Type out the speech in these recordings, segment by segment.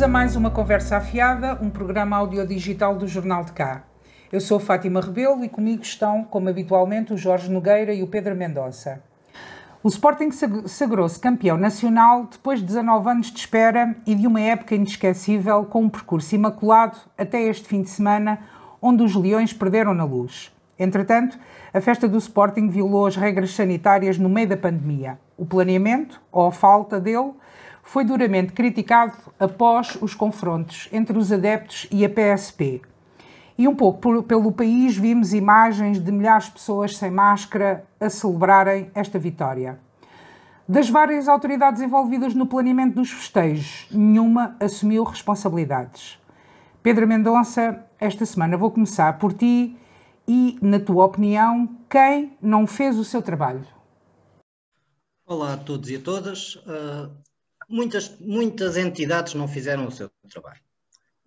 Bem-vindos a mais uma Conversa Afiada, um programa audiodigital do Jornal de Cá. Eu sou Fátima Rebelo e comigo estão, como habitualmente, o Jorge Nogueira e o Pedro Mendonça. O Sporting sagrou-se campeão nacional depois de 19 anos de espera e de uma época inesquecível, com um percurso imaculado até este fim de semana, onde os Leões perderam na luz. Entretanto, a festa do Sporting violou as regras sanitárias no meio da pandemia. O planeamento, ou a falta dele, foi duramente criticado após os confrontos entre os adeptos e a PSP. E um pouco por, pelo país vimos imagens de milhares de pessoas sem máscara a celebrarem esta vitória. Das várias autoridades envolvidas no planeamento dos festejos, nenhuma assumiu responsabilidades. Pedro Mendonça, esta semana vou começar por ti e, na tua opinião, quem não fez o seu trabalho? Olá a todos e a todas. Uh, muitas, muitas entidades não fizeram o seu trabalho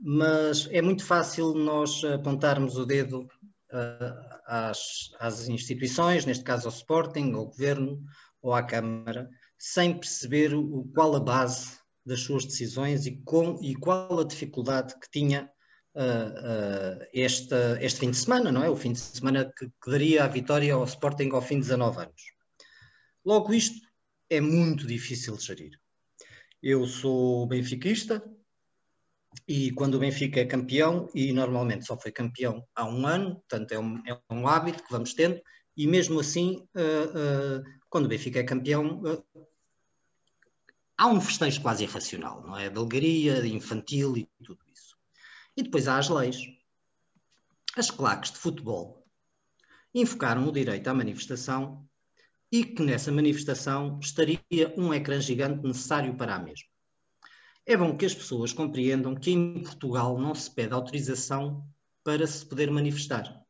mas é muito fácil nós apontarmos o dedo uh, às, às, instituições, neste caso ao Sporting, ao Governo ou à Câmara, sem perceber o, qual a base das suas decisões e, com, e qual a dificuldade que tinha uh, uh, este, este fim de semana, não é? O fim de semana que, que daria a vitória ao Sporting ao fim de 19 anos. Logo, isto é muito difícil de gerir. Eu sou benfiquista, e quando o Benfica é campeão, e normalmente só foi campeão há um ano, portanto é um, é um hábito que vamos tendo, e mesmo assim, uh, uh, quando o Benfica é campeão, uh, há um festejo quase irracional, não é? De alegria, de infantil e tudo isso. E depois há as leis. As claques de futebol invocaram o direito à manifestação e que nessa manifestação estaria um ecrã gigante necessário para a mesma. É bom que as pessoas compreendam que em Portugal não se pede autorização para se poder manifestar.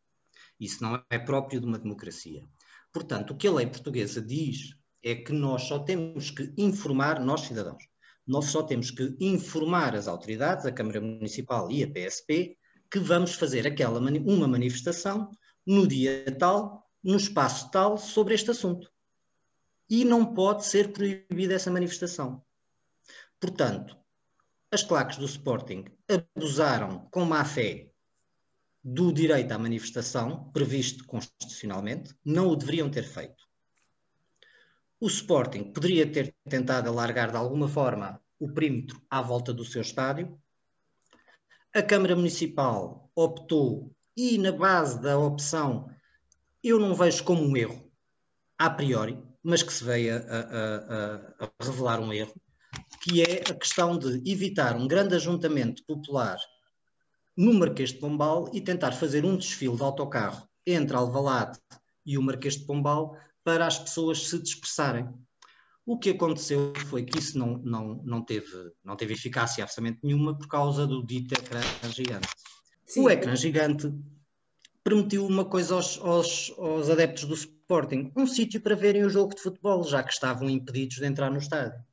Isso não é próprio de uma democracia. Portanto, o que a lei portuguesa diz é que nós só temos que informar, nós cidadãos, nós só temos que informar as autoridades, a Câmara Municipal e a PSP, que vamos fazer aquela uma manifestação no dia tal, no espaço tal, sobre este assunto. E não pode ser proibida essa manifestação. Portanto, as claques do Sporting abusaram com má fé do direito à manifestação, previsto constitucionalmente, não o deveriam ter feito. O Sporting poderia ter tentado alargar de alguma forma o perímetro à volta do seu estádio. A Câmara Municipal optou, e na base da opção, eu não vejo como um erro, a priori, mas que se veio a, a, a, a revelar um erro, que é a questão de evitar um grande ajuntamento popular no Marquês de Pombal e tentar fazer um desfile de autocarro entre Alvalade e o Marquês de Pombal para as pessoas se dispersarem. O que aconteceu foi que isso não, não, não, teve, não teve eficácia absolutamente nenhuma por causa do dito ecrã gigante. Sim. O ecrã gigante permitiu uma coisa aos, aos, aos adeptos do Sporting, um sítio para verem o jogo de futebol, já que estavam impedidos de entrar no estádio.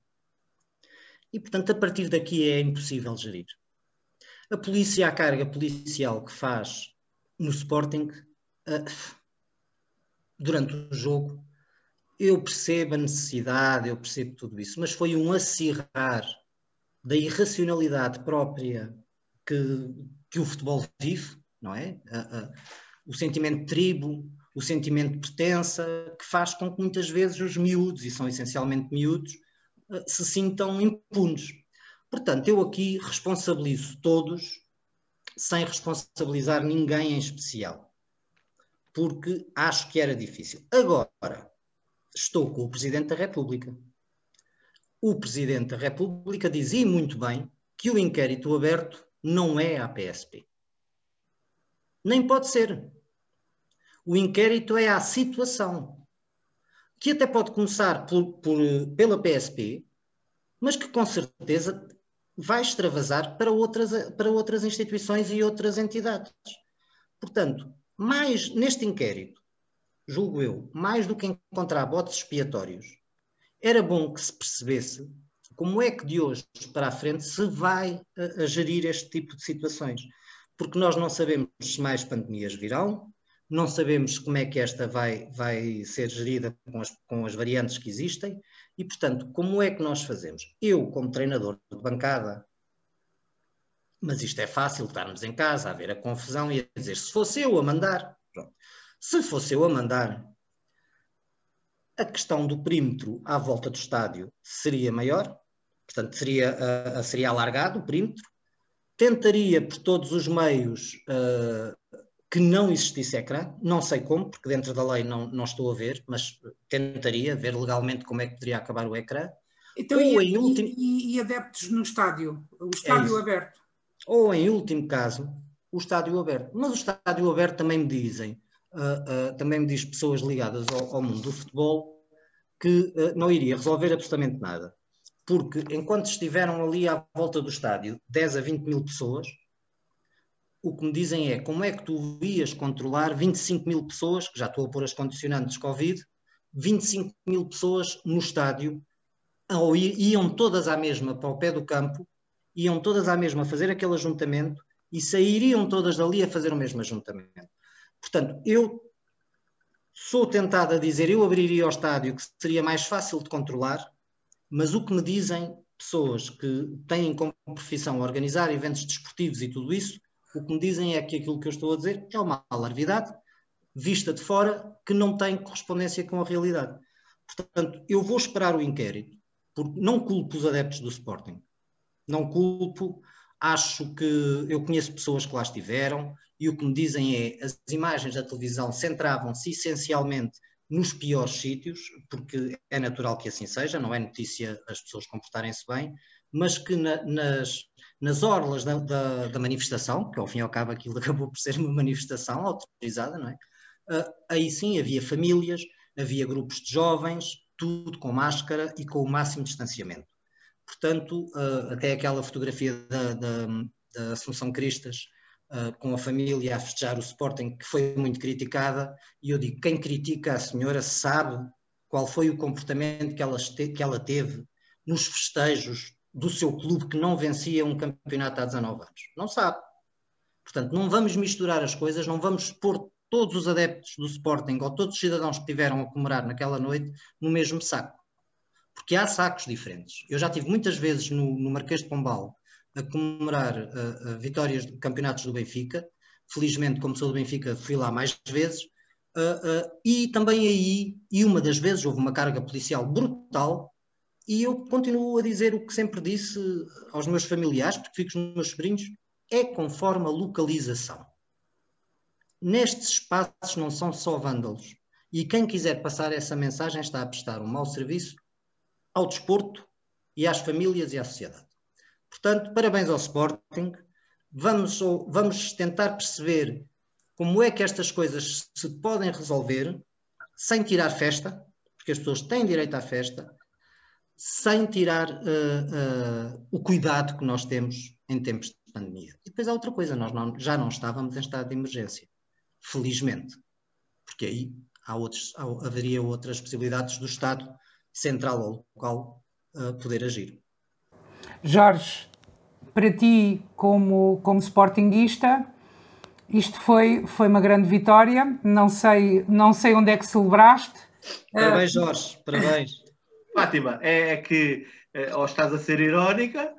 E, portanto, a partir daqui é impossível gerir. A polícia, a carga policial que faz no Sporting, uh, durante o jogo, eu percebo a necessidade, eu percebo tudo isso, mas foi um acirrar da irracionalidade própria que, que o futebol vive, não é? Uh, uh, o sentimento de tribo, o sentimento de pertença, que faz com que muitas vezes os miúdos, e são essencialmente miúdos, se sintam impunes. Portanto, eu aqui responsabilizo todos, sem responsabilizar ninguém em especial, porque acho que era difícil. Agora, estou com o Presidente da República. O Presidente da República dizia muito bem que o inquérito aberto não é a PSP. Nem pode ser. O inquérito é a situação que até pode começar por, por, pela PSP, mas que com certeza vai extravasar para outras, para outras instituições e outras entidades. Portanto, mais neste inquérito, julgo eu, mais do que encontrar botes expiatórios, era bom que se percebesse como é que de hoje para a frente se vai a, a gerir este tipo de situações. Porque nós não sabemos se mais pandemias virão, não sabemos como é que esta vai, vai ser gerida com as, com as variantes que existem e, portanto, como é que nós fazemos? Eu, como treinador de bancada, Mas isto é fácil, estarmos em casa a ver a confusão e a dizer, se fosse eu a mandar, pronto. se fosse eu a mandar, a questão do perímetro à volta do estádio seria maior, portanto seria, uh, seria alargado o perímetro, tentaria por todos os meios uh, que não existisse ecrã, não sei como, porque dentro da lei não, não estou a ver, mas tentaria ver legalmente como é que poderia acabar o ecrã. Então, e, em último... e, e, adeptos no estádio, o estádio é aberto? Ou em último caso, o estádio aberto. Mas o estádio aberto também me dizem, uh, uh, também me diz pessoas ligadas ao, ao mundo do futebol, que uh, não iria resolver absolutamente nada. Porque enquanto estiveram ali à volta do estádio 10 a 20 mil pessoas, o que me dizem é como é que tu ias controlar 25 mil pessoas, que já estou a pôr as condicionantes Covid, 25 mil pessoas no estádio, ou iam todas à mesma para o pé do campo, iam todas à mesma fazer aquele ajuntamento e sairiam todas dali a fazer o mesmo ajuntamento. Portanto, eu sou tentado a dizer, eu abriria o estádio que seria mais fácil de controlar, mas o que me dizem pessoas que têm como profissão organizar eventos desportivos e tudo isso, o que me dizem é que aquilo que eu estou a dizer é uma alarvidade vista de fora que não tem correspondência com a realidade. Portanto, eu vou esperar o inquérito, porque não culpo os adeptos do Sporting. Não culpo, acho que eu conheço pessoas que lá estiveram e o que me dizem é as imagens da televisão centravam-se essencialmente nos piores sítios, porque é natural que assim seja, não é notícia as pessoas comportarem-se bem, mas que na, nas, nas orlas da, da, da, manifestação, que ao fim e ao cabo aquilo acabou por ser uma manifestação autorizada, não é? Uh, aí sim havia famílias, havia grupos de jovens, tudo com máscara e com o máximo distanciamento. Portanto, uh, até aquela fotografia da, da, da Assunção Cristas uh, com a família a festejar o Sporting, que foi muito criticada, e eu digo, quem critica a senhora sabe qual foi o comportamento que ela, que ela teve nos festejos do seu clube que não vencia um campeonato há 19 anos. Não sabe. Portanto, não vamos misturar as coisas, não vamos pôr todos os adeptos do Sporting ou todos os cidadãos que tiveram a comemorar naquela noite no mesmo saco. Porque há sacos diferentes. Eu já tive muitas vezes no, no Marquês de Pombal a comemorar uh, uh, vitórias de campeonatos do Benfica. Felizmente, como sou do Benfica, fui lá mais vezes. Uh, e também aí, e uma das vezes, houve uma carga policial brutal e eu continuo a dizer o que sempre disse aos meus familiares, porque fico com os meus sobrinhos, é conforme a localização. Nestes espaços não são só vândalos. E quem quiser passar essa mensagem está a prestar um mau serviço ao desporto e às famílias e à sociedade. Portanto, parabéns ao Sporting. Vamos, vamos tentar perceber como é que estas coisas se podem resolver sem tirar festa, porque as pessoas têm direito à festa, sem tirar uh, uh, o cuidado que nós temos em tempos de pandemia. E depois há outra coisa, nós não, já não estávamos em estado de emergência, felizmente, porque aí há outros, há, haveria outras possibilidades do Estado, central ou local, uh, poder agir. Jorge, para ti, como, como sportinguista, isto foi, foi uma grande vitória. Não sei, não sei onde é que celebraste. Parabéns, Jorge, parabéns. Fátima, é, é que é, ou estás a ser irónica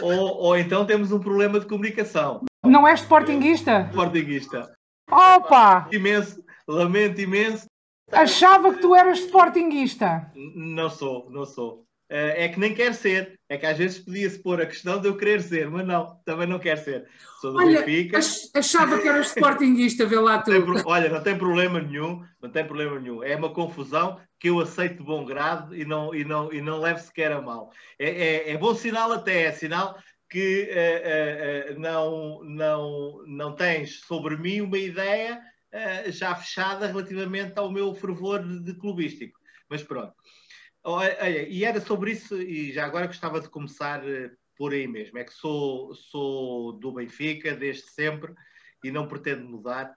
ou, ou então temos um problema de comunicação. Não és sportinguista? Sportinguista. Opa! Imenso, lamento imenso. Achava que tu eras sportinguista. Não sou, não sou. É, é que nem quer ser. É que às vezes podia-se pôr a questão de eu querer ser, mas não, também não quer ser. Sou do olha, Benfica. Achava que eras sportinguista, vê lá tu. olha, não tem problema nenhum, não tem problema nenhum. É uma confusão que eu aceito de bom grado e não, e não, e não levo sequer a mal. É, é, é bom sinal até, é sinal que uh, uh, não, não, não tens sobre mim uma ideia já fechada relativamente ao meu fervor de clubístico. Mas pronto. Olha, e era sobre isso, e já agora gostava de começar eh, por aí mesmo. É que sou, sou do Benfica desde sempre e não pretendo mudar.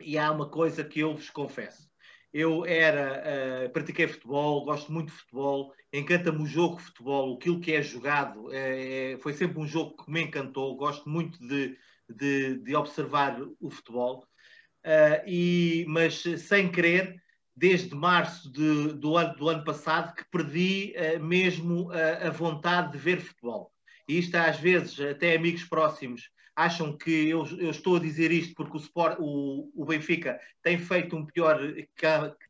E há uma coisa que eu vos confesso. Eu era, uh, pratiquei futebol, gosto muito de futebol, encanta-me o jogo de futebol, aquilo que é jogado, é, foi sempre um jogo que me encantou, gosto muito de, de, de observar o futebol, uh, e, mas sem querer, desde março de, do, ano, do ano passado que perdi uh, mesmo a, a, vontade de ver futebol. e isto às vezes até amigos próximos acham que eu, eu estou a dizer isto porque o, Sport, o, o Benfica tem feito um pior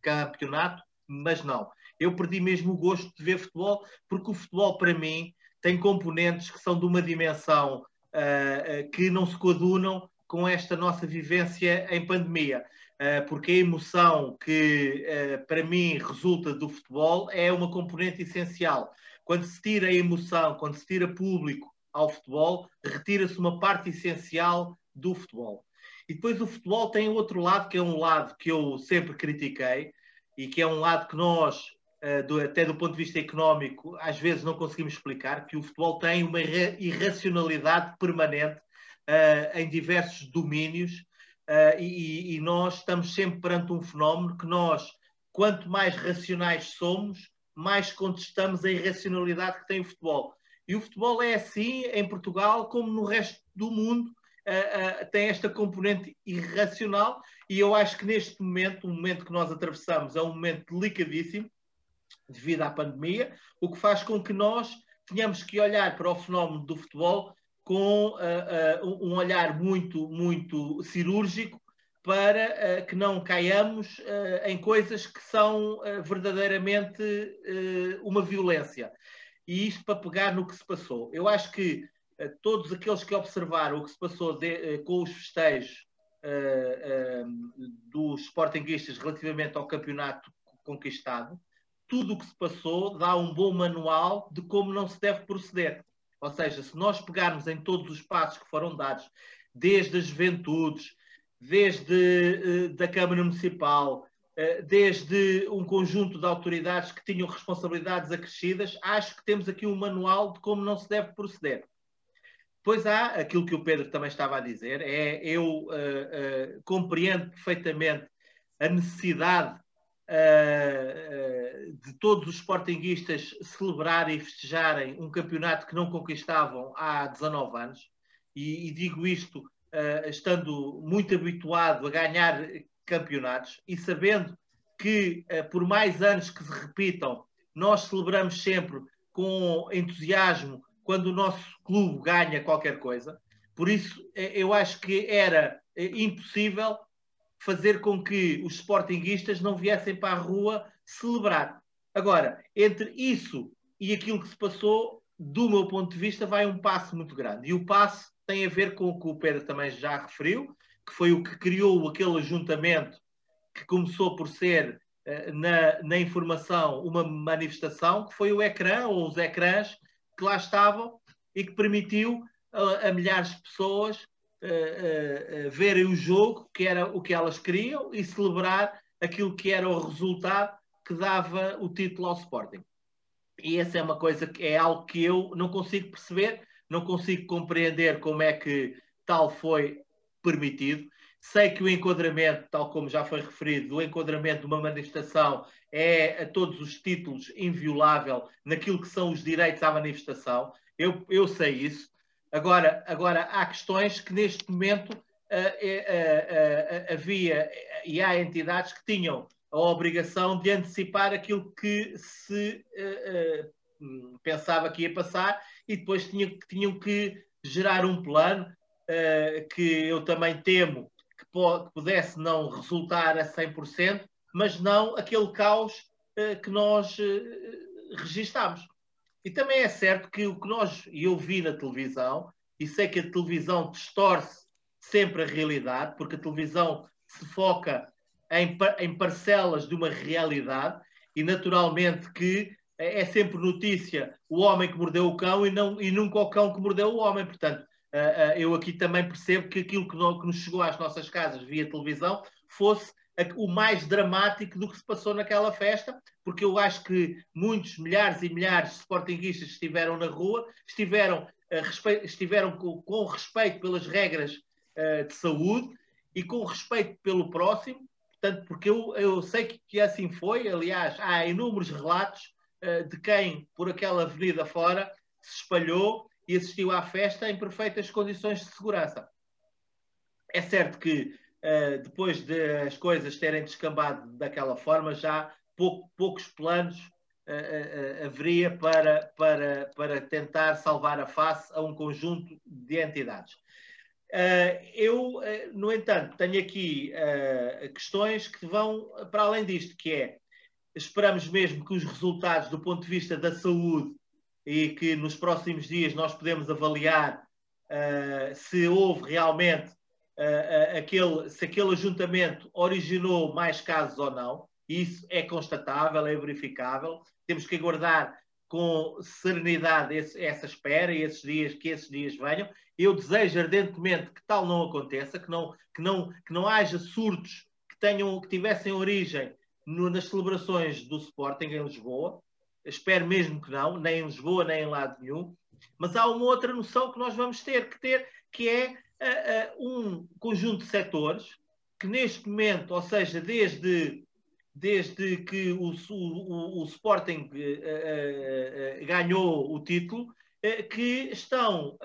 campeonato, mas não. Eu perdi mesmo o gosto de ver futebol, porque o futebol, para mim, tem componentes que são de uma dimensão uh, que não se coadunam com esta nossa vivência em pandemia. Uh, porque a emoção que, uh, para mim, resulta do futebol é uma componente essencial. Quando se tira a emoção, quando se tira público ao futebol, retira-se uma parte essencial do futebol. E depois o futebol tem outro lado, que é um lado que eu sempre critiquei, e que é um lado que nós, do, até do ponto de vista económico, às vezes não conseguimos explicar, que o futebol tem uma irracionalidade permanente em diversos domínios uh, e, e, nós estamos sempre perante um fenómeno que nós, quanto mais racionais somos, mais contestamos a irracionalidade que tem o futebol. E o futebol é assim em Portugal como no resto do mundo, uh, uh, tem esta componente irracional e eu acho que neste momento, o momento que nós atravessamos é um momento delicadíssimo devido à pandemia, o que faz com que nós tenhamos que olhar para o fenómeno do futebol com uh, um olhar muito, muito cirúrgico para que não caiamos em coisas que são verdadeiramente uma violência. E isto para pegar no que se passou. Eu acho que todos aqueles que observaram o que se passou de, com os festejos uh, uh, dos Sportinguistas relativamente ao campeonato conquistado, tudo o que se passou dá um bom manual de como não se deve proceder. Ou seja, se nós pegarmos em todos os passos que foram dados, desde as juventudes, desde uh, da Câmara Municipal, desde um conjunto de autoridades que tinham responsabilidades acrescidas, acho que temos aqui um manual de como não se deve proceder. Depois há aquilo que o Pedro também estava a dizer, é eu uh, uh, compreendo perfeitamente a necessidade uh, de todos os sportinguistas celebrarem e festejarem um campeonato que não conquistavam há 19 anos, e, e digo isto estando muito habituado a ganhar campeonatos e sabendo que por mais anos que se repitam, nós celebramos sempre com entusiasmo quando o nosso clube ganha qualquer coisa. Por isso, eu acho que era impossível fazer com que os sportinguistas não viessem para a rua celebrar. Agora, entre isso e aquilo que se passou, do meu ponto de vista, vai um passo muito grande. E o passo tem a ver com o que o Pedro também já referiu, que foi o que criou aquele ajuntamento que começou por ser, eh, na, na informação, uma manifestação, que foi o ecrã, ou os ecrãs, que lá estavam e que permitiu a, a milhares de pessoas uh, uh, verem o jogo, que era o que elas queriam, e celebrar aquilo que era o resultado que dava o título ao Sporting. E essa é uma coisa que é algo que eu não consigo perceber, não consigo compreender como é que tal foi permitido. Sei que o enquadramento, tal como já foi referido, o enquadramento de uma manifestação é a todos os títulos inviolável naquilo que são os direitos à manifestação. Eu, eu sei isso. Agora, agora, há questões que neste momento uh, uh, uh, havia e há entidades que tinham a obrigação de antecipar aquilo que se pensava que ia passar e depois tinham, que gerar um plano que eu também temo que, que pudesse não resultar a 100%, mas não aquele caos que nós registámos. E também é certo que o que nós, e eu vi na televisão, e sei que a televisão distorce sempre a realidade, porque a televisão se foca em, em parcelas de uma realidade, e naturalmente que é sempre notícia o homem que mordeu o cão e, não, e nunca o cão que mordeu o homem. Portanto, eu aqui também percebo que aquilo que nos chegou às nossas casas via televisão fosse o mais dramático do que se passou naquela festa, porque eu acho que muitos, milhares e milhares de sportinguistas estiveram na rua, estiveram, uh, estiveram com, com, respeito pelas regras uh, de saúde e com respeito pelo próximo, portanto, porque eu, eu sei que, que assim foi, aliás, há inúmeros relatos uh, de quem por aquela avenida fora se espalhou e assistiu à festa em perfeitas condições de segurança. É certo que uh, depois de as coisas terem descambado daquela forma, já pouco, poucos planos haveria para, para, para tentar salvar a face a um conjunto de entidades. eu, no entanto, tenho aqui questões que vão para além disto, que é esperamos mesmo que os resultados do ponto de vista da saúde e que nos próximos dias nós podemos avaliar uh, se houve realmente uh, aquele, se aquele ajuntamento originou mais casos ou não. Isso é constatável, é verificável. Temos que aguardar com serenidade esse, essa espera e esses dias que esses dias venham. Eu desejo ardentemente que tal não aconteça, que não, que não, que não haja surtos que tenham que tivessem origem no, nas celebrações do Sporting em Lisboa. Espero mesmo que não, nem em Lisboa, nem em lado nenhum. Mas há uma outra noção que nós vamos ter que ter, que é um conjunto de setores que neste momento, ou seja, desde, desde que o, o, o Sporting uh, ganhou o título, que estão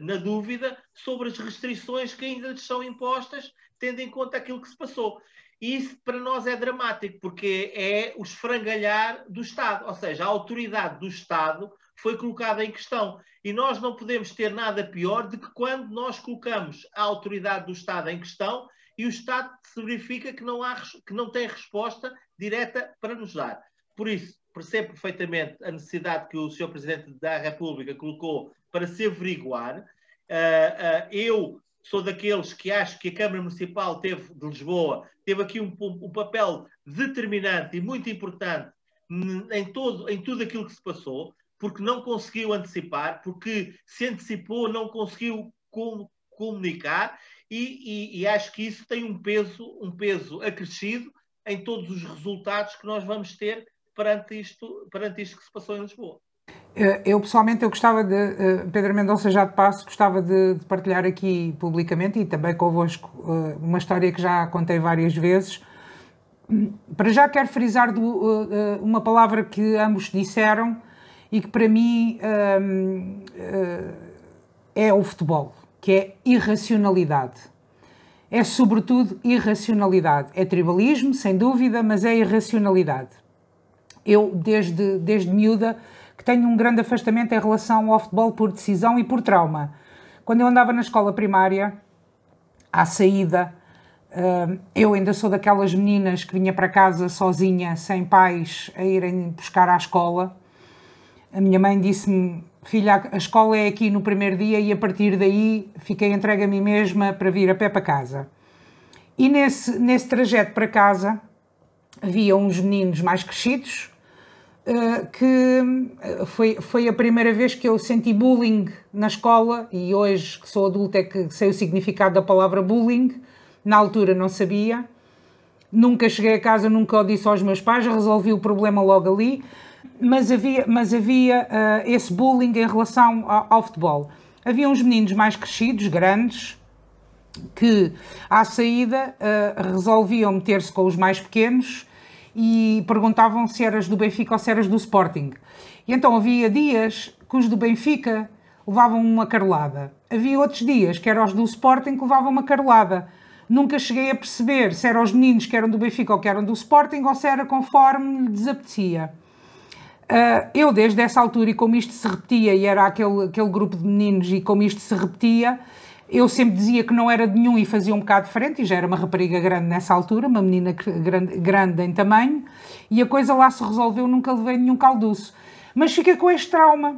na dúvida sobre as restrições que ainda lhes são impostas, tendo em conta aquilo que se passou. E isso para nós é dramático, porque é o esfrangalhar do Estado, ou seja, a autoridade do Estado foi colocada em questão. E nós não podemos ter nada pior do que quando nós colocamos a autoridade do Estado em questão e o Estado se verifica que não, há, que não tem resposta direta para nos dar. Por isso, percebo perfeitamente a necessidade que o Sr. Presidente da República colocou para se averiguar. Uh, uh, eu sou daqueles que acho que a Câmara Municipal teve, de Lisboa teve aqui um, um papel determinante e muito importante em, todo, em tudo aquilo que se passou, porque não conseguiu antecipar, porque se antecipou, não conseguiu com, comunicar, e, e, e, acho que isso tem um peso, um peso acrescido em todos os resultados que nós vamos ter perante isto, perante isto que se passou em Lisboa. Eh, eu pessoalmente eu gostava de, eh, Pedro Mendonça já de passo, gostava de, de, partilhar aqui publicamente e também convosco eh, uma história que já contei várias vezes. Para já quero frisar do, uma palavra que ambos disseram e que para mim é o futebol, que é irracionalidade. É sobretudo irracionalidade. É tribalismo, sem dúvida, mas é irracionalidade. Eu, desde, desde miúda, que tenho um grande afastamento em relação ao futebol por decisão e por trauma. Quando eu andava na escola primária, à saída, eh, eu ainda sou daquelas meninas que vinha para casa sozinha, sem pais, a irem buscar à escola. A minha mãe disse-me: Filha, a escola é aqui no primeiro dia e a partir daí fiquei entregue a mim mesma para vir a pé para casa. E nesse, nesse trajeto para casa havia uns meninos mais crescidos, eh, que eh, foi, foi a primeira vez que eu senti bullying na escola e hoje que sou adulta é que sei o significado da palavra bullying, na altura não sabia, nunca cheguei a casa, nunca o disse aos meus pais, resolvi o problema logo ali, mas havia, mas havia uh, esse bullying em relação ao, ao futebol. Havia uns meninos mais crescidos, grandes, que à saída uh, resolviam meter-se com os mais pequenos e perguntavam se eras do Benfica ou se eras do Sporting. E então havia dias que os do Benfica levavam uma carolada. Havia outros dias que eram os do Sporting que levavam uma carolada. Nunca cheguei a perceber se eram os meninos que eram do Benfica ou que eram do Sporting ou se era conforme lhe desapetecia. Uh, eu, desde essa altura, e como isto se repetia, e era aquele, aquele grupo de meninos, e como isto se repetia, eu sempre dizia que não era de nenhum e fazia um bocado diferente, e já era uma rapariga grande nessa altura, uma menina grande, grande em tamanho, e a coisa lá se resolveu, nunca levei nenhum calduço. Mas fiquei com este trauma.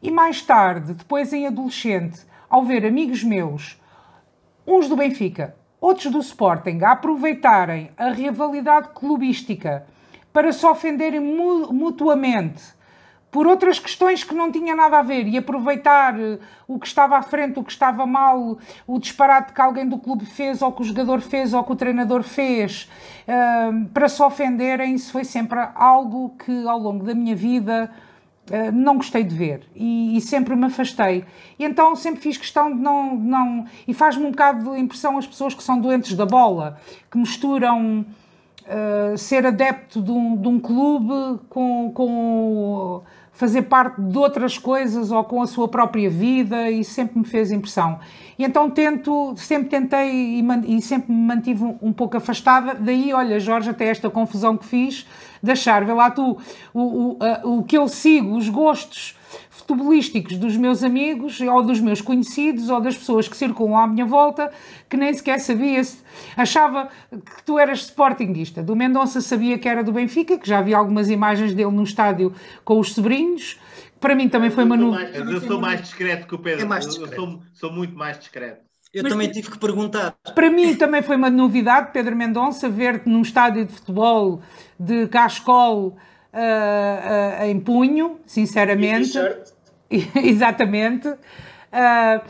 E mais tarde, depois em adolescente, ao ver amigos meus, uns do Benfica, outros do Sporting, a aproveitarem a rivalidade clubística para se ofenderem mutuamente por outras questões que não tinha nada a ver e aproveitar eh, o que estava à frente, o que estava mal, o disparate que alguém do clube fez, ou que o jogador fez, ou que o treinador fez, uh, para se ofenderem, isso foi sempre algo que ao longo da minha vida uh, não gostei de ver e, e, sempre me afastei. E então sempre fiz questão de não. não e faz-me um bocado de impressão as pessoas que são doentes da bola, que misturam. Uh, ser adepto de um, de um clube com, com fazer parte de outras coisas ou com a sua própria vida e sempre me fez impressão. E então tento, sempre tentei e, e sempre me mantive um, um, pouco afastada. Daí, olha, Jorge, até esta confusão que fiz de achar, vê lá tu, o, o, a, o que eu sigo, os gostos futebolísticos dos meus amigos ou dos meus conhecidos ou das pessoas que circulam à minha volta que nem sequer sabia se achava que tu eras sportinguista. Do Mendonça sabia que era do Benfica, que já vi algumas imagens dele no estádio com os sobrinhos. Para mim também foi uma novidade. Eu sou mais discreto que o Pedro. É mais discreto. Eu sou, sou muito mais discreto. Eu Mas, também tive que perguntar. Para mim também foi uma novidade, Pedro Mendonça, ver-te num estádio de futebol de cascol uh, uh, em punho, sinceramente. Exatamente. Uh,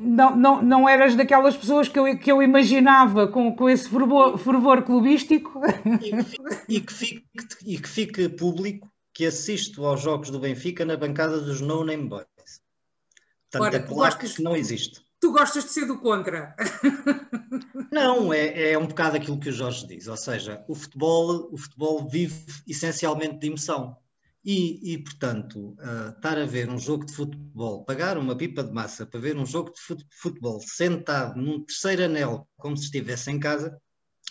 não, não, não eras daquelas pessoas que eu, que eu imaginava com, com esse fervor, fervor clubístico. E que, fique, e que fique público que assisto aos jogos do Benfica na bancada dos No Name Boys. Portanto, Ora, é claro que não existe. Tu gostas de ser do contra. Não, é, é um bocado aquilo que o Jorge diz, ou seja, o futebol, o futebol vive essencialmente de emoção. E, e portanto, uh, estar a ver um jogo de futebol, pagar uma pipa de massa para ver um jogo de futebol sentado num terceiro anel, como se estivesse em casa,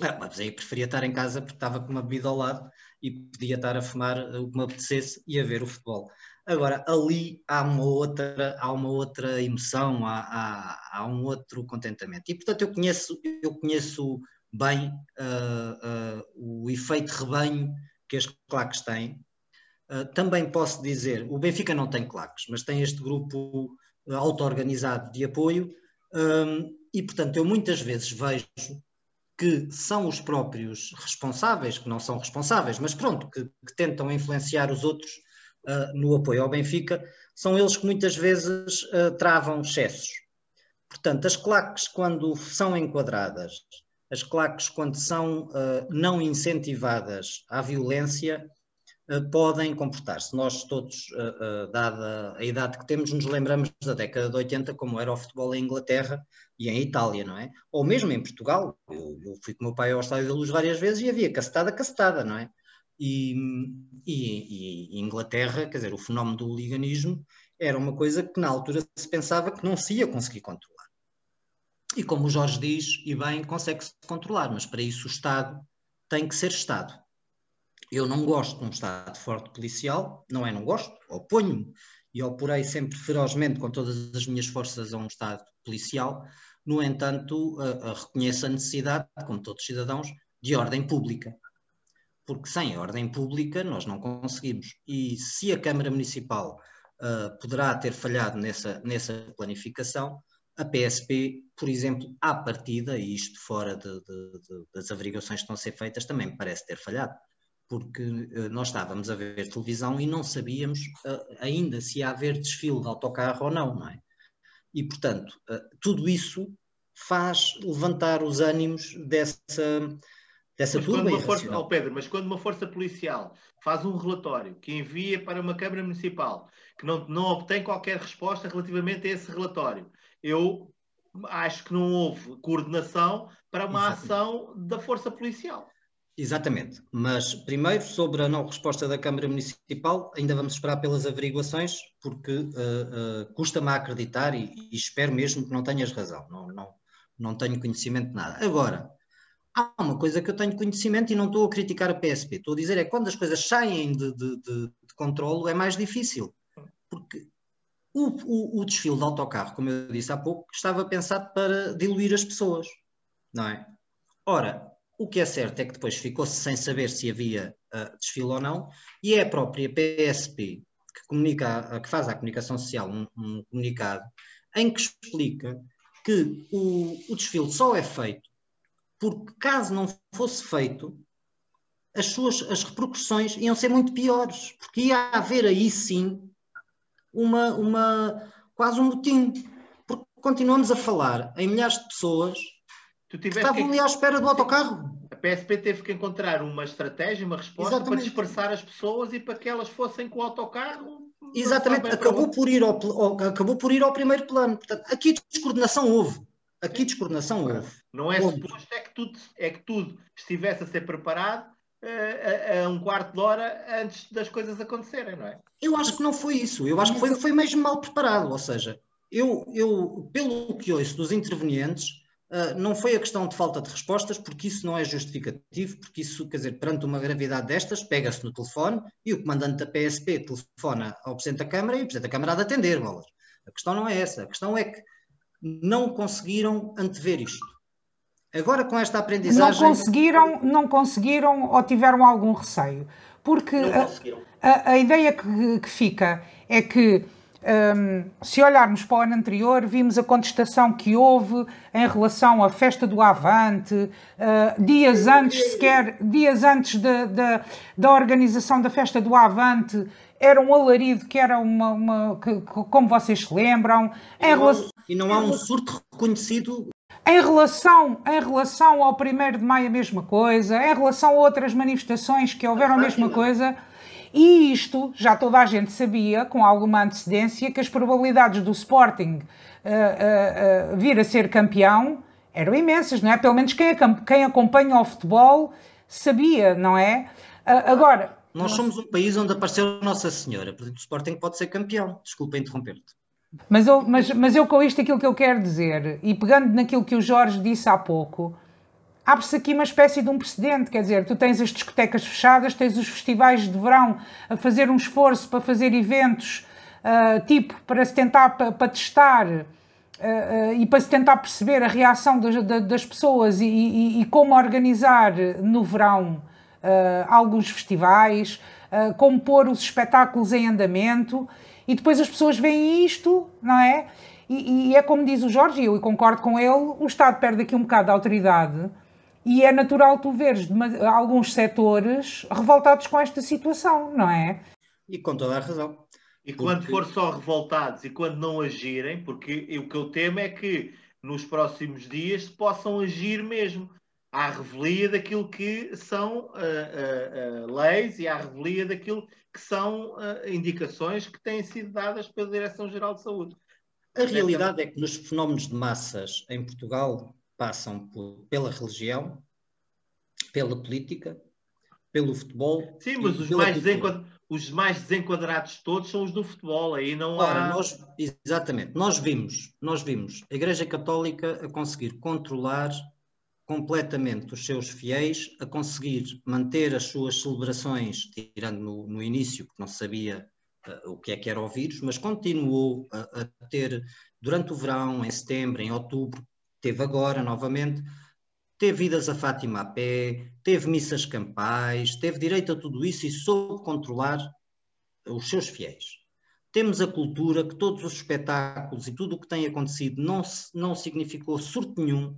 ah, mas aí preferia estar em casa porque estava com uma bebida ao lado e podia estar a fumar o que me apetecesse e a ver o futebol. Agora, ali há uma outra, há uma outra emoção, há, há, há um outro contentamento. E, portanto, eu conheço, eu conheço bem uh, uh, o efeito rebanho que as claques têm. Uh, também posso dizer, o Benfica não tem claques, mas tem este grupo auto-organizado de apoio, um, e, portanto, eu muitas vezes vejo que são os próprios responsáveis, que não são responsáveis, mas pronto, que, que tentam influenciar os outros uh, no apoio ao Benfica, são eles que muitas vezes uh, travam excessos. Portanto, as claques, quando são enquadradas, as claques, quando são uh, não incentivadas à violência, podem comportar-se. Nós todos, dada a idade que temos, nos lembramos da década de 80, como era o futebol em Inglaterra e em Itália, não é? Ou mesmo em Portugal. Eu, eu fui com o meu pai ao Estádio da Luz várias vezes e havia cacetada, cacetada, não é? E, e, e, Inglaterra, quer dizer, o fenómeno do liganismo era uma coisa que na altura se pensava que não se ia conseguir controlar. E como o Jorge diz, e bem, consegue-se controlar, mas para isso o Estado tem que ser Estado. Eu não gosto de um Estado forte policial, não é não gosto, oponho-me e oporei sempre ferozmente com todas as minhas forças a um Estado policial, no entanto, a, a reconheço a necessidade, como todos os cidadãos, de ordem pública porque sem ordem pública nós não conseguimos. E se a Câmara Municipal uh, poderá ter falhado nessa, nessa planificação, a PSP, por exemplo, à partida, e isto fora de, de, de, das averiguações que estão a ser feitas, também me parece ter falhado, porque uh, nós estávamos a ver televisão e não sabíamos uh, ainda se ia haver desfile de autocarro ou não, não é? E, portanto, tudo isso faz levantar os ânimos dessa dessa mas turma. Força, oh Pedro, mas quando uma força policial faz um relatório que envia para uma Câmara Municipal que não, não obtém qualquer resposta relativamente a esse relatório, eu acho que não houve coordenação para uma Exatamente. ação da força policial. Exatamente, mas primeiro sobre a não resposta da Câmara Municipal, ainda vamos esperar pelas averiguações, porque uh, uh, custa-me a acreditar e, e, espero mesmo que não tenhas razão, não, não, não tenho conhecimento de nada. Agora, Há uma coisa que eu tenho conhecimento e não estou a criticar a PSP, estou a dizer é que quando as coisas saem de, de, de, de controlo é mais difícil. Porque o, o, o, desfile de autocarro, como eu disse há pouco, estava pensado para diluir as pessoas, não é? Ora, o que é certo é que depois ficou-se sem saber se havia uh, desfile ou não, e é a própria PSP que, comunica, que faz à comunicação social um, um comunicado em que explica que o, o desfile só é feito porque caso não fosse feito, as suas as repercussões iam ser muito piores, porque ia haver aí sim uma, uma quase um motim, porque continuamos a falar em milhares de pessoas que estavam que... ali à espera do autocarro. A PSP teve que encontrar uma estratégia, uma resposta Exatamente. para dispersar as pessoas e para que elas fossem com o autocarro. Exatamente, acabou por, ir ao, acabou por ir ao primeiro plano. Portanto, aqui descoordenação houve. Aqui descoordenação houve. Não é suposto é que, tudo, é que tudo estivesse a ser preparado uh, a, a, um quarto de hora antes das coisas acontecerem, não é? Eu acho que não foi isso. Eu acho que foi, foi mesmo mal preparado. Ou seja, eu, eu pelo que ouço dos intervenientes, Uh, não foi a questão de falta de respostas, porque isso não é justificativo, porque isso, quer dizer, perante uma gravidade destas, pega-se no telefone e o comandante da PSP telefona ao Presidente da Câmara e o Presidente da Câmara há de atender, bolas. A questão não é essa, a questão é que não conseguiram antever isto. Agora com esta aprendizagem... Não conseguiram, não conseguiram ou tiveram algum receio? Porque a, a, a, ideia que, que fica é que um, se olharmos para o ano anterior, vimos a contestação que houve em relação à festa do Avante, uh, dias antes sequer, dias antes de, de, da organização da festa do Avante, era um alarido que era uma, uma que, como vocês se lembram. E, não, relação, e não há um surto reconhecido em relação, em relação ao 1 de maio, a mesma coisa. Em relação a outras manifestações que houveram, a mesma coisa. E isto já toda a gente sabia, com alguma antecedência, que as probabilidades do Sporting uh, uh, uh, vir a ser campeão eram imensas, não é? Pelo menos quem, quem acompanha o futebol sabia, não é? agora. Nós somos um país onde apareceu Nossa Senhora, portanto o Sporting pode ser campeão. Desculpa interromper-te. Mas eu, mas, mas eu com isto aquilo que eu quero dizer, e pegando naquilo que o Jorge disse há pouco, abre-se aqui uma espécie de um precedente, quer dizer, tu tens as discotecas fechadas, tens os festivais de verão a fazer um esforço para fazer eventos, uh, tipo, para se tentar, para, para testar uh, uh, e para se tentar perceber a reação das, das pessoas e, e, e, como organizar no verão alguns festivais, como pôr os espetáculos em andamento, e depois as pessoas veem isto, não é? E, e, é como diz o Jorge, e eu concordo com ele, o Estado perde aqui um bocado de autoridade e é natural tu veres alguns setores revoltados com esta situação, não é? E com toda a razão. E quando porque... for só revoltados e quando não agirem, porque o que eu temo é que nos próximos dias possam agir mesmo à revelia daquilo que são uh, uh, uh, leis e à revelia daquilo que são indicações que têm sido dadas pela Direção-Geral de Saúde. A realidade é que nos fenómenos de massas em Portugal, passam por, pela religião, pela política, pelo futebol. Sim, mas os mais, os mais, desenquadrados todos são os do futebol, aí não Ora, há. Nós, exatamente, nós vimos, nós vimos a Igreja Católica a conseguir controlar completamente os seus fiéis, a conseguir manter as suas celebrações, tirando no, no início, que não sabia uh, o que é que era o vírus, mas continuou a, a ter, durante o verão, em setembro, em outubro, teve agora novamente, teve idas a Fátima a pé, teve missas campais, teve direito a tudo isso e soube controlar os seus fiéis. Temos a cultura que todos os espetáculos e tudo o que tem acontecido não, não significou surto nenhum.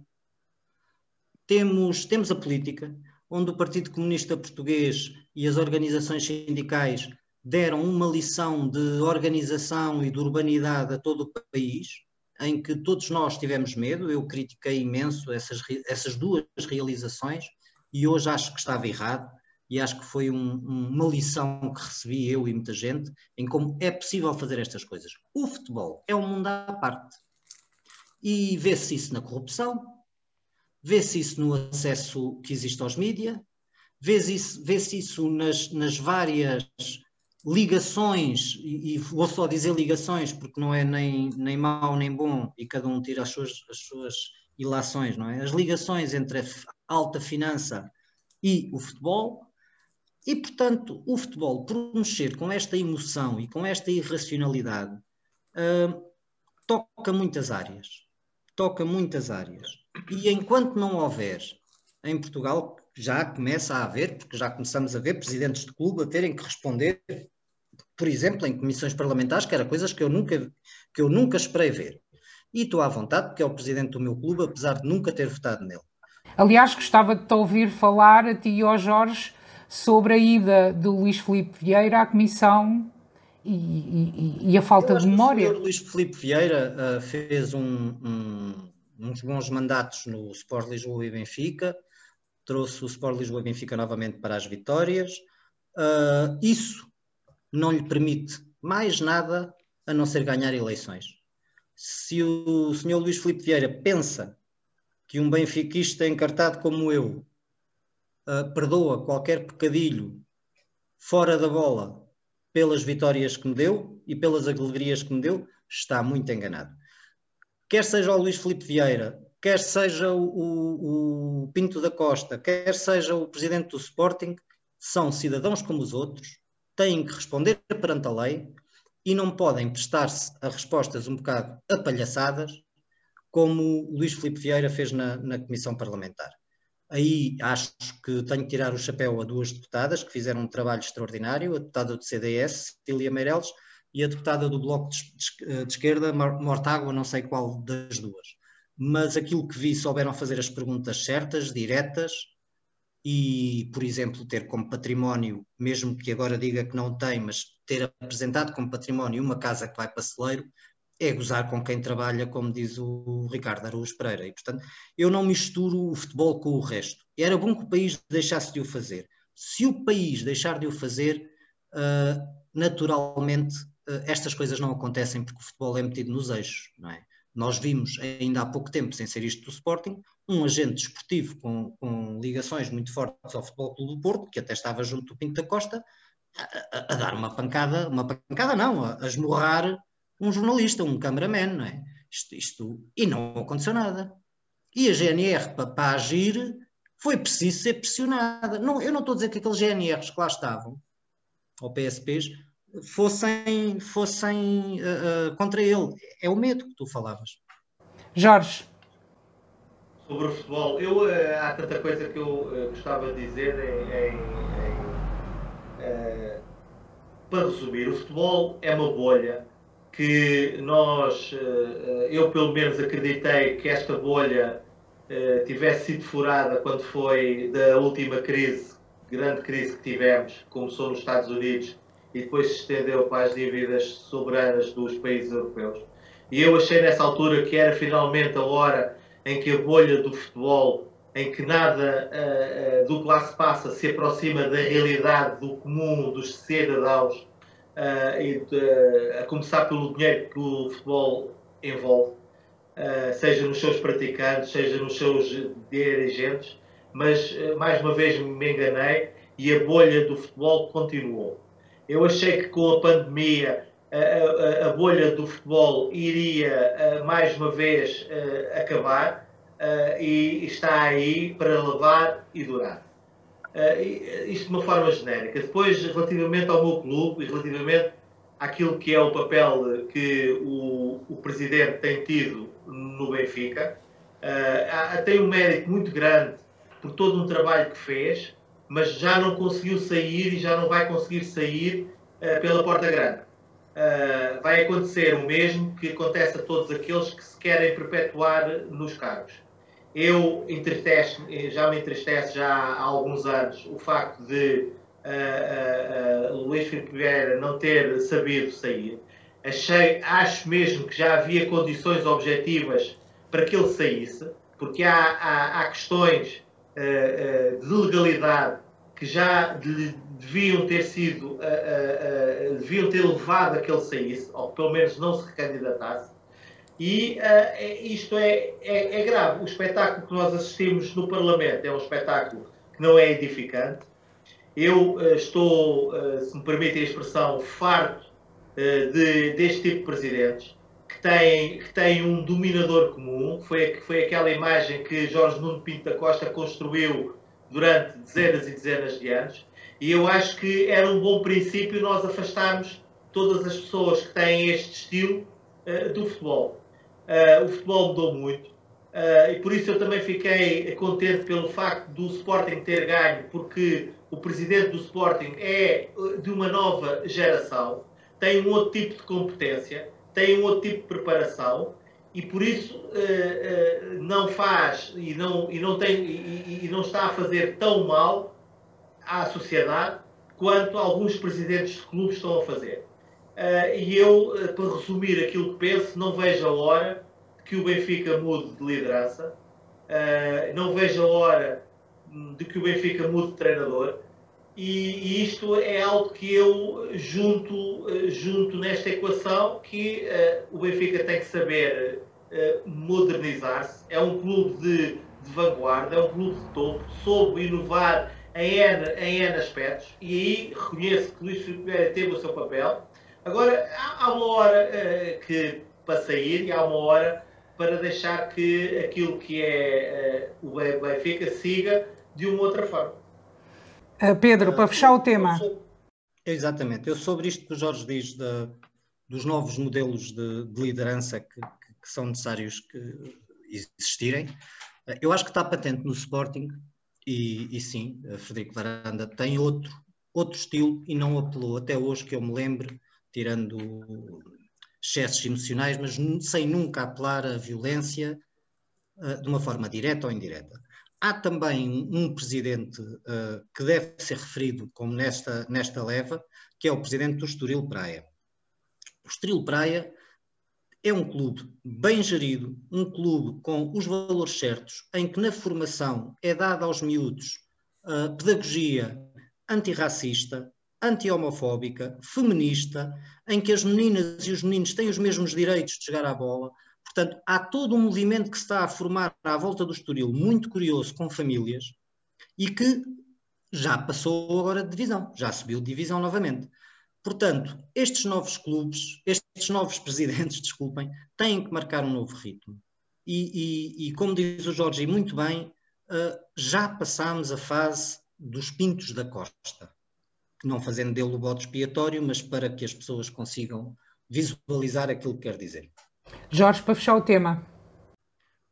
Temos, temos a política, onde o Partido Comunista Português e as organizações sindicais deram uma lição de organização e de urbanidade a todo o país em que todos nós tivemos medo, eu critiquei imenso essas, essas duas realizações e hoje acho que estava errado e acho que foi um, uma lição que recebi eu e muita gente em como é possível fazer estas coisas. O futebol é um mundo à parte e vê-se isso na corrupção, vê-se isso no acesso que existe aos mídias, vê-se isso, vê isso nas, nas várias ligações, e, e, vou só dizer ligações porque não é nem, nem mau nem bom e cada um tira as suas, as suas ilações, não é? As ligações entre a alta finança e o futebol, e portanto o futebol, por mexer com esta emoção e com esta irracionalidade, uh, toca muitas áreas. Toca muitas áreas. E enquanto não houver em Portugal, já começa a haver, porque já começamos a ver presidentes de clube a terem que responder por exemplo, em comissões parlamentares, que era coisas que eu nunca, que eu nunca esperei ver. E estou à vontade, porque é o presidente do meu clube, apesar de nunca ter votado nele. Aliás, gostava de te ouvir falar, a ti e ao Jorge, sobre a ida do Luís Filipe Vieira à comissão e, e, e a falta de memória. O Luís Filipe Vieira uh, fez um, um, uns bons mandatos no Sport Lisboa e Benfica, trouxe o Sport Lisboa e Benfica novamente para as vitórias. Uh, isso não lhe permite mais nada a não ser ganhar eleições. Se o senhor Luís Filipe Vieira pensa que um benfiquista encartado como eu uh, perdoa qualquer pecadilho fora da bola pelas vitórias que me deu e pelas alegrias que me deu, está muito enganado. Quer seja o Luís Filipe Vieira quer seja o, o, Pinto da Costa, quer seja o presidente do Sporting, são cidadãos como os outros, têm que responder perante a lei e não podem prestar-se a respostas um bocado apalhaçadas, como o Luís Filipe Vieira fez na, na Comissão Parlamentar. Aí acho que tenho que tirar o chapéu a duas deputadas que fizeram um trabalho extraordinário, a deputada do CDS, Cília Meireles, e a deputada do Bloco de, Esquerda, Mortágua, não sei qual das duas. Mas aquilo que vi, souberam fazer as perguntas certas, diretas, e, por exemplo, ter como património, mesmo que agora diga que não tem, mas ter apresentado como património uma casa que vai para celeiro, é gozar com quem trabalha, como diz o Ricardo Araújo Pereira. E, portanto, eu não misturo o futebol com o resto. Era bom que o país deixasse de o fazer. Se o país deixar de o fazer, uh, naturalmente estas coisas não acontecem porque o futebol é metido nos eixos, não é? Nós vimos ainda há pouco tempo, sem ser isto do Sporting, um agente desportivo com, com ligações muito fortes ao Futebol Clube do Porto, que até estava junto do Pinto da Costa, a, a, a dar uma pancada, uma pancada não, a, a esmurrar um jornalista, um cameraman, não é? Isto, isto, e não aconteceu nada. E a GNR, para, para agir, foi preciso ser pressionada. Não, eu não estou a dizer que aqueles GNRs que lá estavam, ou PSPs, fossem, fossem uh, uh, contra ele. É o medo que tu falavas. Jorge. Sobre o futebol, eu, uh, há tanta coisa que eu gostava de dizer em, em, em para resumir, o futebol é uma bolha que nós, eu pelo menos acreditei que esta bolha tivesse sido furada quando foi da última crise, grande crise que tivemos, começou nos Estados Unidos e depois se estendeu para as dívidas soberanas dos países europeus. E eu achei nessa altura que era finalmente a hora em que a bolha do futebol, em que nada uh, uh, do que lá se passa se aproxima da realidade do comum dos cidadãos, uh, e a começar pelo dinheiro que o futebol envolve, seja nos seus praticantes, seja nos seus dirigentes, mas mais uma vez me enganei e a bolha do futebol continuou. Eu achei que com a pandemia a, a, a bolha do futebol iria mais uma vez acabar e está aí para levar e durar. Isto de uma forma genérica. Depois, relativamente ao meu clube e relativamente àquilo que é o papel que o, o presidente tem tido no Benfica, tem um mérito muito grande por todo um trabalho que fez, mas já não conseguiu sair e já não vai conseguir sair uh, pela porta grande. Uh, vai acontecer o mesmo que acontece a todos aqueles que se querem perpetuar nos cargos. Eu já me entristece já há alguns anos o facto de uh, Luís Filipe Vieira não ter sabido sair. Achei, acho mesmo que já havia condições objetivas para que ele saísse, porque há, há, há questões de legalidade que já deviam ter sido, uh, uh, deviam ter levado a que ele saísse, ou pelo menos não se recandidatasse. E isto é, é, é, grave. O espetáculo que nós assistimos no Parlamento é um espetáculo que não é edificante. Eu estou, se me permitem a expressão, farto de, deste tipo de presidentes que têm, que têm um dominador comum. Foi, foi aquela imagem que Jorge Nuno Pinto da Costa construiu durante dezenas e dezenas de anos. E eu acho que era um bom princípio nós afastarmos todas as pessoas que têm este estilo uh, do futebol. Uh, o futebol mudou muito uh, e por isso eu também fiquei contente pelo facto do Sporting ter ganho, porque o presidente do Sporting é de uma nova geração, tem um outro tipo de competência, tem um outro tipo de preparação e por isso uh, uh, não faz e não, e, não tem, e, e, não está a fazer tão mal à sociedade quanto alguns presidentes de clubes estão a fazer. Uh, e eu, para resumir aquilo que penso, não vejo a hora que o Benfica mude de liderança, não vejo a hora de que o Benfica mude de treinador, e, e, isto é algo que eu junto, junto nesta equação que uh, o Benfica tem que saber uh, modernizar-se. É um clube de, de, vanguarda, é um clube de topo, soube inovar em N, em N aspectos e aí reconheço que Luís Filipe teve o seu papel. Agora, há, uma hora uh, que, para sair e há uma hora para deixar que aquilo que é o Benfica siga de uma outra forma. Uh, Pedro, para fechar o tema. Exatamente, eu sobre isto que o Jorge diz de, dos novos modelos de, de liderança que, que, que, são necessários que existirem, eu acho que está patente no Sporting e, e sim, Frederico Varanda tem outro, outro estilo e não apelou até hoje que eu me lembro, tirando excessos emocionais, mas sem nunca apelar à violência de uma forma direta ou indireta. Há também um presidente uh, que deve ser referido como nesta, nesta leva, que é o presidente do Estoril Praia. O Estoril Praia é um clube bem gerido, um clube com os valores certos, em que na formação é dada aos miúdos uh, pedagogia antirracista, anti-homofóbica, feminista, em que as meninas e os meninos têm os mesmos direitos de chegar à bola. Portanto, há todo um movimento que se está a formar à volta do Estoril, muito curioso, com famílias, e que já passou agora de divisão, já subiu de divisão novamente. Portanto, estes novos clubes, estes novos presidentes, desculpem, têm que marcar um novo ritmo. E, e, e como diz o Jorge muito bem, uh, já passámos a fase dos pintos da costa. Não fazendo dele o bote expiatório, mas para que as pessoas consigam visualizar aquilo que quer dizer. Jorge, para fechar o tema.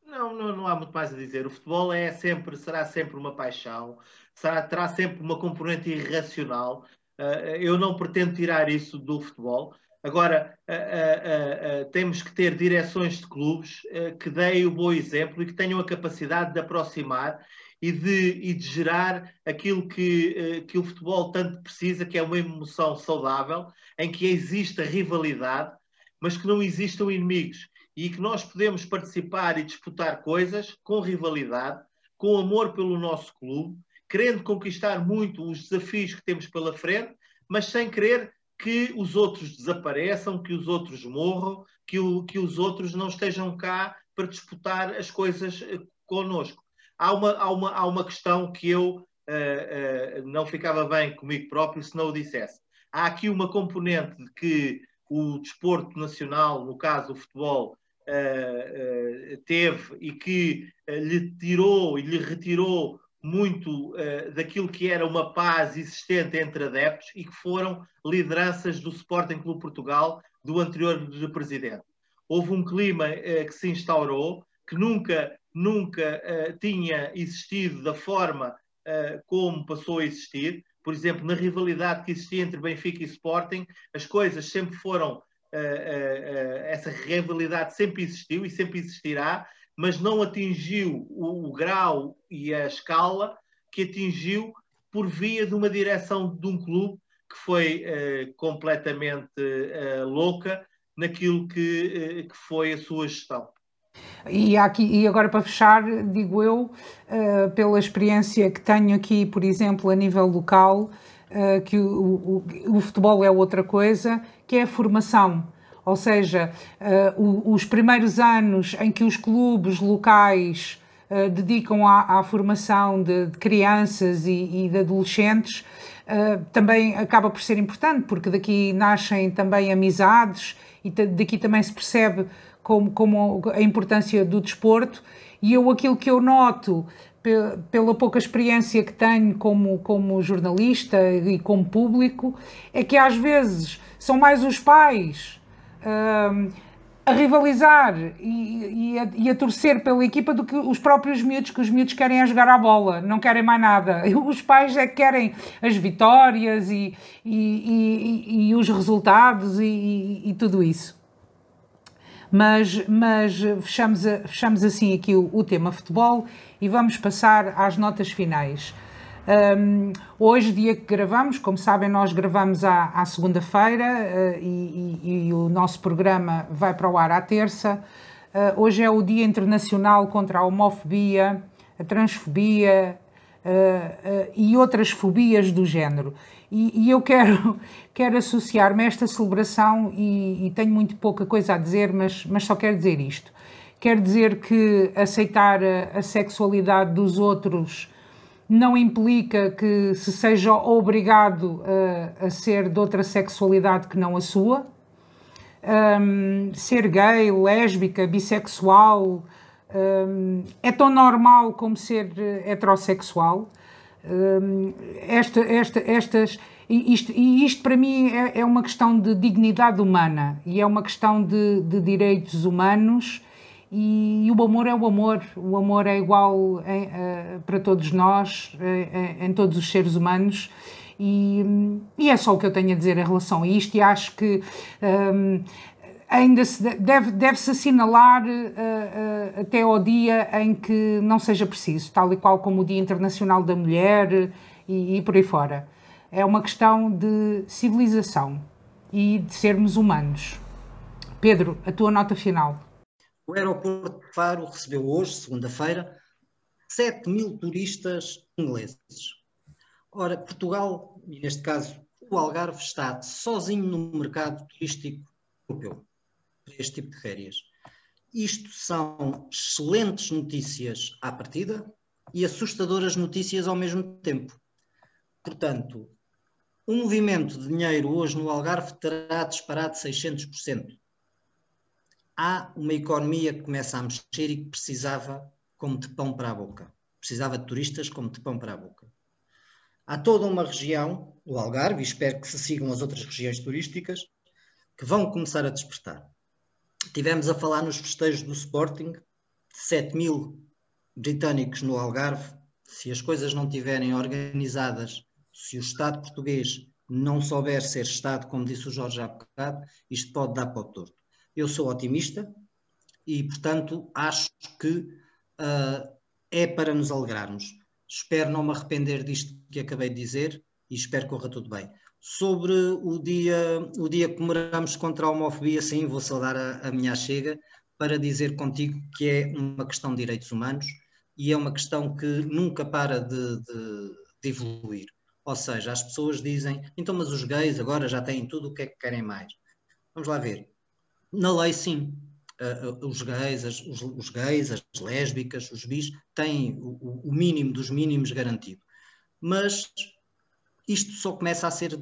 Não, não, não há muito mais a dizer. O futebol é sempre, será sempre uma paixão, será, terá sempre uma componente irracional eh, eu não pretendo tirar isso do futebol. Agora, uh, uh, uh, temos que ter direções de clubes que deem o bom exemplo e que tenham a capacidade de aproximar e de, e de gerar aquilo que, que o futebol tanto precisa, que é uma emoção saudável, em que exista rivalidade, mas que não existam inimigos e que nós podemos participar e disputar coisas com rivalidade, com amor pelo nosso clube querendo conquistar muito os desafios que temos pela frente, mas sem querer que os outros desapareçam, que os outros morram, que, o, que os outros não estejam cá para disputar as coisas eh, connosco. Há uma, há uma, há uma questão que eu uh, uh, não ficava bem comigo próprio se não o dissesse. Há aqui uma componente de que o desporto nacional, no caso o futebol, uh, teve e que lhe tirou e lhe retirou muito daquilo que era uma paz existente entre adeptos e que foram lideranças do Sporting Clube Portugal do anterior presidente. Houve um clima que se instaurou, que nunca, nunca tinha existido da forma como passou a existir. Por exemplo, na rivalidade que existia entre Benfica e Sporting, as coisas sempre foram, essa rivalidade sempre existiu e sempre existirá, mas não atingiu o, o grau e a escala que atingiu por via de uma direção de um clube que foi uh, completamente uh, louca naquilo que, uh, que, foi a sua gestão. E, aqui, e agora para fechar, digo eu, pela experiência que tenho aqui, por exemplo, a nível local, que o, o, o futebol é outra coisa, que é a formação. Ou seja, uh, os primeiros anos em que os clubes locais uh, dedicam à, à formação de, de crianças e, e, de adolescentes uh, também acaba por ser importante, porque daqui nascem também amizades e daqui também se percebe como, como a importância do desporto. E eu, aquilo que eu noto pela pouca experiência que tenho como, como jornalista e como público, é que às vezes são mais os pais uh, a rivalizar e, e, a, e, a, torcer pela equipa do que os próprios miúdos, que os miúdos querem é jogar à bola, não querem mais nada. Os pais é que querem as vitórias e, e, e os resultados e, tudo isso. Mas, mas fechamos, fechamos assim aqui o, o tema futebol e vamos passar às notas finais. Um, hoje, dia que gravamos, como sabem, nós gravamos à, à segunda-feira uh, e, e, e, o nosso programa vai para o ar à terça. Uh, hoje é o Dia Internacional contra a Homofobia, a Transfobia uh, e outras fobias do género. E, e eu quero, quero associar-me a esta celebração e, e, tenho muito pouca coisa a dizer, mas, mas só quero dizer isto. Quero dizer que aceitar a, a sexualidade dos outros não implica que se seja obrigado a, a ser de outra sexualidade que não a sua. um, ser gay, lésbica, bissexual, um, é tão normal como ser heterossexual. Um, esta, esta, estas, isto, e isto para mim é, é, uma questão de dignidade humana e é uma questão de, de direitos humanos e, e, o amor é o amor, o amor é igual em, uh, para todos nós, em, em, todos os seres humanos e, e, é só o que eu tenho a dizer em relação a isto e acho que um, ainda se deve, deve-se assinalar uh, uh, até ao dia em que não seja preciso, tal e qual como o Dia Internacional da Mulher e, e por aí fora. É uma questão de civilização e de sermos humanos. Pedro, a tua nota final. O aeroporto de Faro recebeu hoje, segunda-feira, 7 mil turistas ingleses. Ora, Portugal, e neste caso o Algarve, está sozinho no mercado turístico europeu este tipo de férias. Isto são excelentes notícias à partida e assustadoras notícias ao mesmo tempo. Portanto, o movimento de dinheiro hoje no Algarve terá disparado 600%. Há uma economia que começa a mexer e que precisava como de pão para a boca. Precisava de turistas como de pão para a boca. Há toda uma região, o Algarve, e espero que se sigam as outras regiões turísticas, que vão começar a despertar. Tivemos a falar nos festejos do Sporting, 7 mil britânicos no Algarve. Se as coisas não estiverem organizadas, se o Estado português não souber ser Estado, como disse o Jorge há bocado, isto pode dar para o torto. Eu sou otimista e, portanto, acho que uh, é para nos alegrarmos. Espero não me arrepender disto que acabei de dizer e espero que corra tudo bem. Sobre o dia, o dia que comemoramos contra a homofobia, sim, vou saudar a, a minha chega para dizer contigo que é uma questão de direitos humanos e é uma questão que nunca para de, de, de evoluir. Ou seja, as pessoas dizem, então, mas os gays agora já têm tudo o que é que querem mais. Vamos lá ver. Na lei, sim. Uh, os gays, as, os, os, gays, as lésbicas, os bis têm o, o mínimo dos mínimos garantido. Mas isto só começa a ser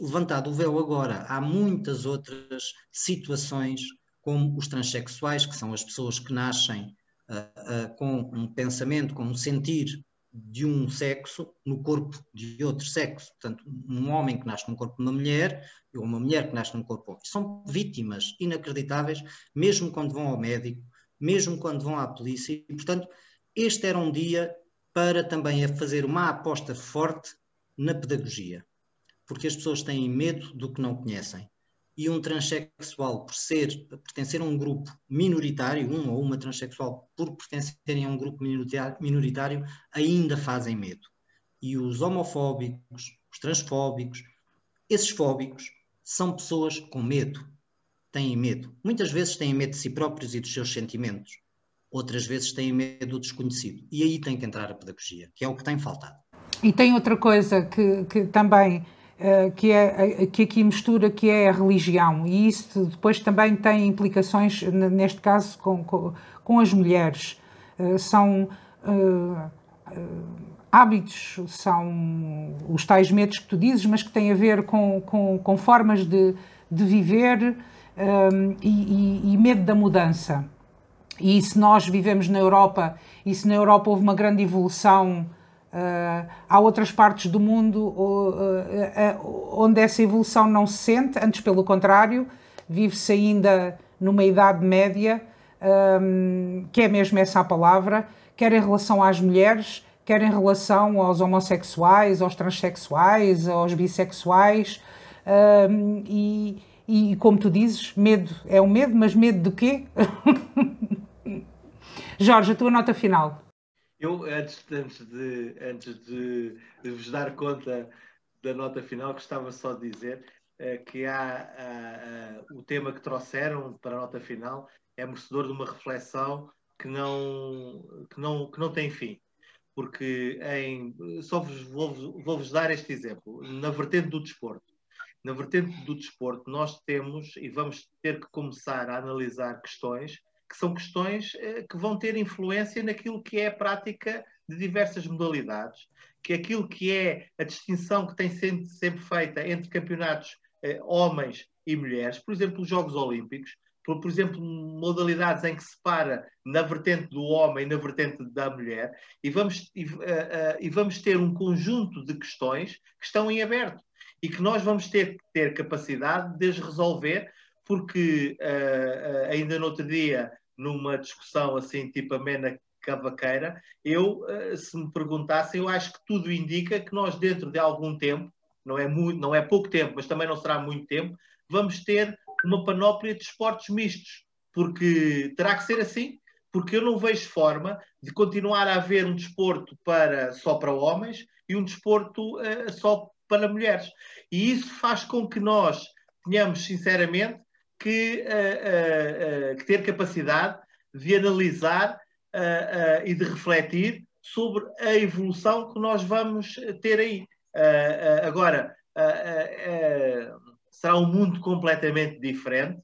levantado o véu agora. Há muitas outras situações, como os transexuais, que são as pessoas que nascem uh, uh, com um pensamento, com um sentir de um sexo no corpo de outro sexo. Portanto, um homem que nasce no corpo de uma mulher ou uma mulher que nasce num corpo de São vítimas inacreditáveis, mesmo quando vão ao médico, mesmo quando vão à polícia. E, portanto, este era um dia para também fazer uma aposta forte na pedagogia, porque as pessoas têm medo do que não conhecem. E um transexual, por ser, pertencer a um grupo minoritário, um ou uma transexual, por pertencerem a um grupo minoritário, ainda fazem medo. E os homofóbicos, os transfóbicos, esses fóbicos são pessoas com medo, têm medo. Muitas vezes têm medo de si próprios e dos seus sentimentos. Outras vezes têm medo do desconhecido. E aí tem que entrar a pedagogia, que é o que tem faltado. E tem outra coisa que, que também uh, que, é, que aqui mistura, que é a religião, e isso depois também tem implicações, neste caso, com, com, com as mulheres. Uh, são uh, hábitos, são os tais medos que tu dizes, mas que têm a ver com, com, com formas de, de viver um, e, e, e medo da mudança. E se nós vivemos na Europa, e se na Europa houve uma grande evolução Uh, há outras partes do mundo uh, uh, onde essa evolução não se sente, antes pelo contrário, vive-se ainda numa idade média, um, que é mesmo essa a palavra, quer em relação às mulheres, quer em relação aos homossexuais, aos transexuais, aos bissexuais, um, e, e como tu dizes, medo é o um medo, mas medo de quê? Jorge, a tua nota final. Eu, antes, antes, de, antes de, de, vos dar conta da nota final, gostava só de dizer uh, que há uh, uh, o tema que trouxeram para a nota final é merecedor de uma reflexão que não, que não, que não tem fim. Porque em, só vos, vou, vou-vos dar este exemplo. Na vertente do desporto. Na vertente do desporto, nós temos e vamos ter que começar a analisar questões que são questões eh, que vão ter influência naquilo que é a prática de diversas modalidades, que aquilo que é a distinção que tem sempre, sempre feita entre campeonatos homens e mulheres, por exemplo, os Jogos Olímpicos, por, por exemplo, modalidades em que se para na vertente do homem e na vertente da mulher, e vamos, e, uh, uh, e vamos ter um conjunto de questões que estão em aberto e que nós vamos ter que ter capacidade de resolver, porque uh, ainda no outro dia, numa discussão assim, tipo amena cavaqueira, eu, se me perguntassem, eu acho que tudo indica que nós, dentro de algum tempo, não é, muito, não é pouco tempo, mas também não será muito tempo, vamos ter uma panóplia de esportes mistos, porque terá que ser assim, porque eu não vejo forma de continuar a haver um desporto para, só para homens e um desporto uh, só para mulheres. E isso faz com que nós tenhamos, sinceramente, que, uh, uh, que ter capacidade de analisar e de refletir sobre a evolução que nós vamos ter aí. agora, será um mundo completamente diferente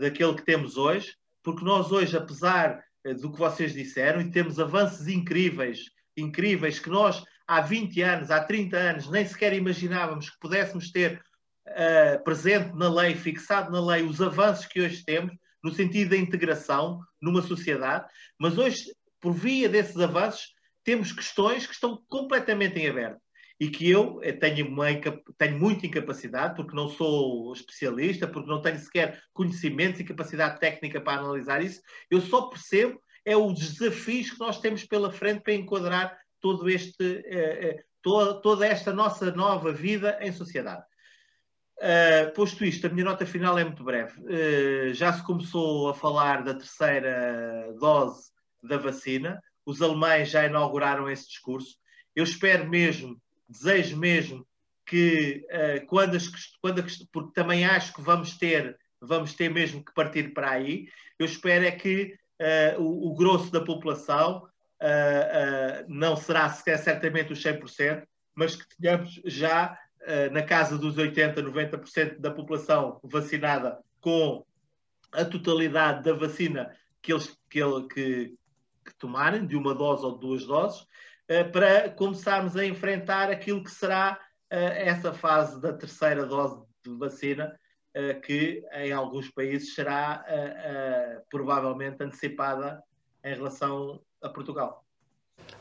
daquele que temos hoje, porque nós hoje, apesar do que vocês disseram, e temos avanços incríveis, incríveis, que nós há 20 anos, há 30 anos, nem sequer imaginávamos que pudéssemos ter uh, presente na lei, fixado na lei, os avanços que hoje temos, no sentido da integração numa sociedade, mas hoje, por via desses avanços, temos questões que estão completamente em aberto e que eu eh, tenho, uma, tenho muita incapacidade, porque não sou especialista, porque não tenho sequer conhecimentos e capacidade técnica para analisar isso, eu só percebo é os desafios que nós temos pela frente para enquadrar todo este, eh, eh, toda, toda esta nossa nova vida em sociedade. Uh, posto isto, a minha nota final é muito breve. Uh, já se começou a falar da terceira dose da vacina, os alemães já inauguraram esse discurso. Eu espero mesmo desejo mesmo que uh, quando, as, quando porque também acho que vamos ter, vamos ter mesmo que partir para aí, eu espero é que o, o, grosso da população não será certamente os 100%, mas que tenhamos já na casa dos 80, 90% da população vacinada com a totalidade da vacina que eles que, que, que tomarem, de uma dose ou de duas doses, eh, para começarmos a enfrentar aquilo que será eh, essa fase da terceira dose de vacina, eh, que em alguns países será provavelmente antecipada em relação a Portugal.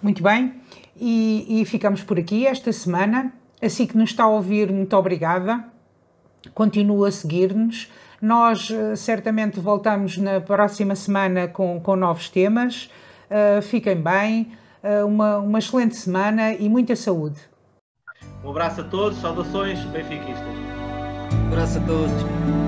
Muito bem, e, e, ficamos por aqui esta semana. Assim que nos está a ouvir, muito obrigada. Continua a seguir-nos. Nós certamente voltamos na próxima semana com, com novos temas. Uh, fiquem bem. Eh, uma, uma excelente semana e muita saúde. Um abraço a todos, saudações benfiquistas. Um abraço a todos.